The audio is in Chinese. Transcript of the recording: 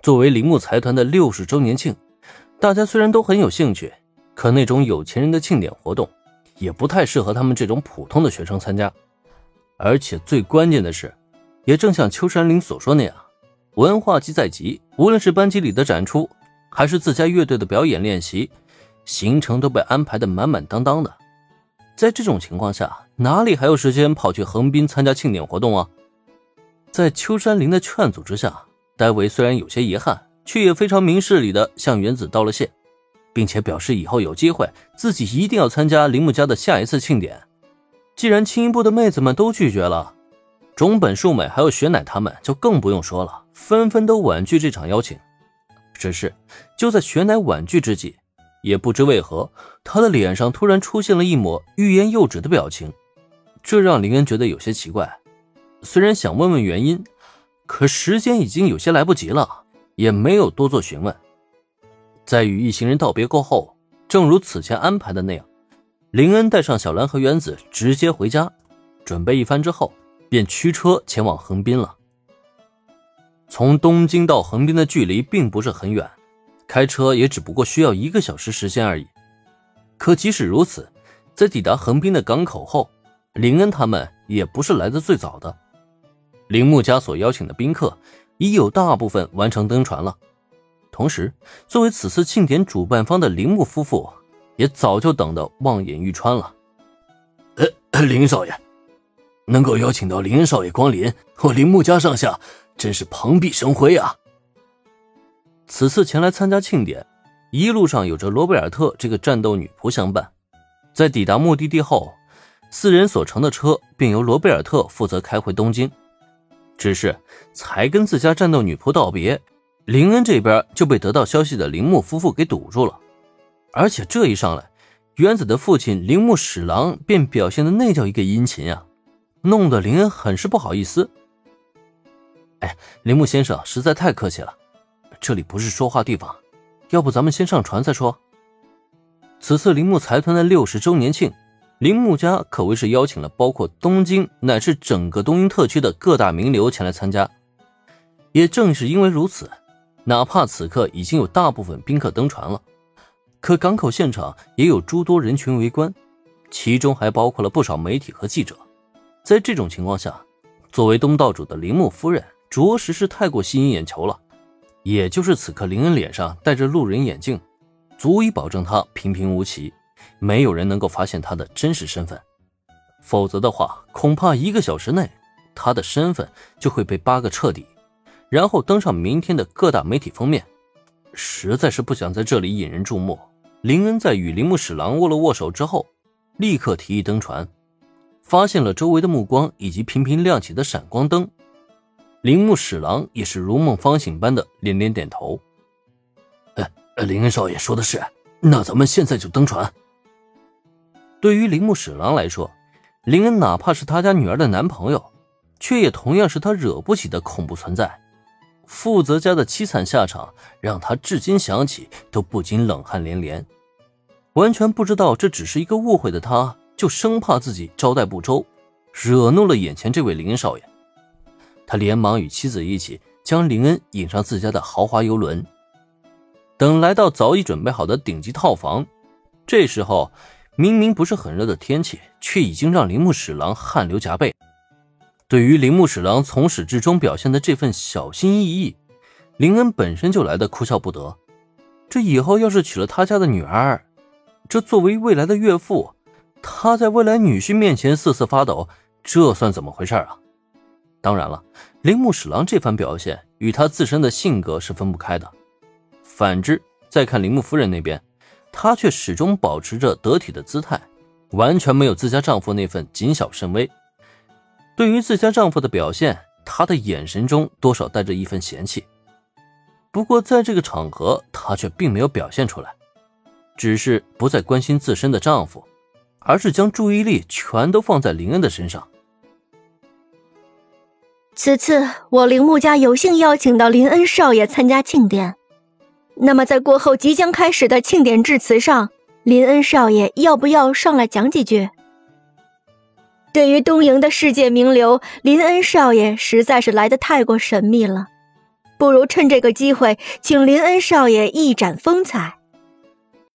作为铃木财团的六十周年庆，大家虽然都很有兴趣，可那种有钱人的庆典活动，也不太适合他们这种普通的学生参加。而且最关键的是，也正像秋山林所说那样，文化季在即，无论是班级里的展出，还是自家乐队的表演练习，行程都被安排的满满当当的。在这种情况下，哪里还有时间跑去横滨参加庆典活动啊？在秋山林的劝阻之下，戴维虽然有些遗憾，却也非常明事理的向原子道了谢，并且表示以后有机会自己一定要参加铃木家的下一次庆典。既然轻音部的妹子们都拒绝了，中本树美还有雪乃他们就更不用说了，纷纷都婉拒这场邀请。只是就在雪乃婉拒之际，也不知为何，他的脸上突然出现了一抹欲言又止的表情，这让林恩觉得有些奇怪。虽然想问问原因，可时间已经有些来不及了，也没有多做询问。在与一行人道别过后，正如此前安排的那样，林恩带上小兰和原子直接回家，准备一番之后，便驱车前往横滨了。从东京到横滨的距离并不是很远，开车也只不过需要一个小时时间而已。可即使如此，在抵达横滨的港口后，林恩他们也不是来的最早的。铃木家所邀请的宾客已有大部分完成登船了，同时，作为此次庆典主办方的铃木夫妇也早就等得望眼欲穿了。呃，林少爷，能够邀请到林少爷光临，我铃木家上下真是蓬荜生辉啊！此次前来参加庆典，一路上有着罗贝尔特这个战斗女仆相伴，在抵达目的地后，四人所乘的车便由罗贝尔特负责开回东京。只是才跟自家战斗女仆道别，林恩这边就被得到消息的铃木夫妇给堵住了。而且这一上来，原子的父亲铃木史郎便表现的那叫一个殷勤啊，弄得林恩很是不好意思。哎，铃木先生实在太客气了，这里不是说话地方，要不咱们先上船再说。此次铃木财团的六十周年庆。铃木家可谓是邀请了包括东京乃至整个东京特区的各大名流前来参加。也正是因为如此，哪怕此刻已经有大部分宾客登船了，可港口现场也有诸多人群围观，其中还包括了不少媒体和记者。在这种情况下，作为东道主的铃木夫人着实是太过吸引眼球了。也就是此刻，林恩脸上戴着路人眼镜，足以保证他平平无奇。没有人能够发现他的真实身份，否则的话，恐怕一个小时内，他的身份就会被扒个彻底，然后登上明天的各大媒体封面。实在是不想在这里引人注目。林恩在与铃木史郎握了握手之后，立刻提议登船，发现了周围的目光以及频频亮起的闪光灯。铃木史郎也是如梦方醒般的连连点头。呃，林恩少爷说的是，那咱们现在就登船。对于铃木史郎来说，林恩哪怕是他家女儿的男朋友，却也同样是他惹不起的恐怖存在。负责家的凄惨下场，让他至今想起都不禁冷汗连连。完全不知道这只是一个误会的他，就生怕自己招待不周，惹怒了眼前这位林少爷。他连忙与妻子一起将林恩引上自家的豪华游轮。等来到早已准备好的顶级套房，这时候。明明不是很热的天气，却已经让铃木史郎汗流浃背。对于铃木史郎从始至终表现的这份小心翼翼，林恩本身就来的哭笑不得。这以后要是娶了他家的女儿，这作为未来的岳父，他在未来女婿面前瑟瑟发抖，这算怎么回事啊？当然了，铃木史郎这番表现与他自身的性格是分不开的。反之，再看铃木夫人那边。她却始终保持着得体的姿态，完全没有自家丈夫那份谨小慎微。对于自家丈夫的表现，她的眼神中多少带着一份嫌弃。不过在这个场合，她却并没有表现出来，只是不再关心自身的丈夫，而是将注意力全都放在林恩的身上。此次我铃木家有幸邀请到林恩少爷参加庆典。那么，在过后即将开始的庆典致辞上，林恩少爷要不要上来讲几句？对于东瀛的世界名流，林恩少爷实在是来的太过神秘了。不如趁这个机会，请林恩少爷一展风采。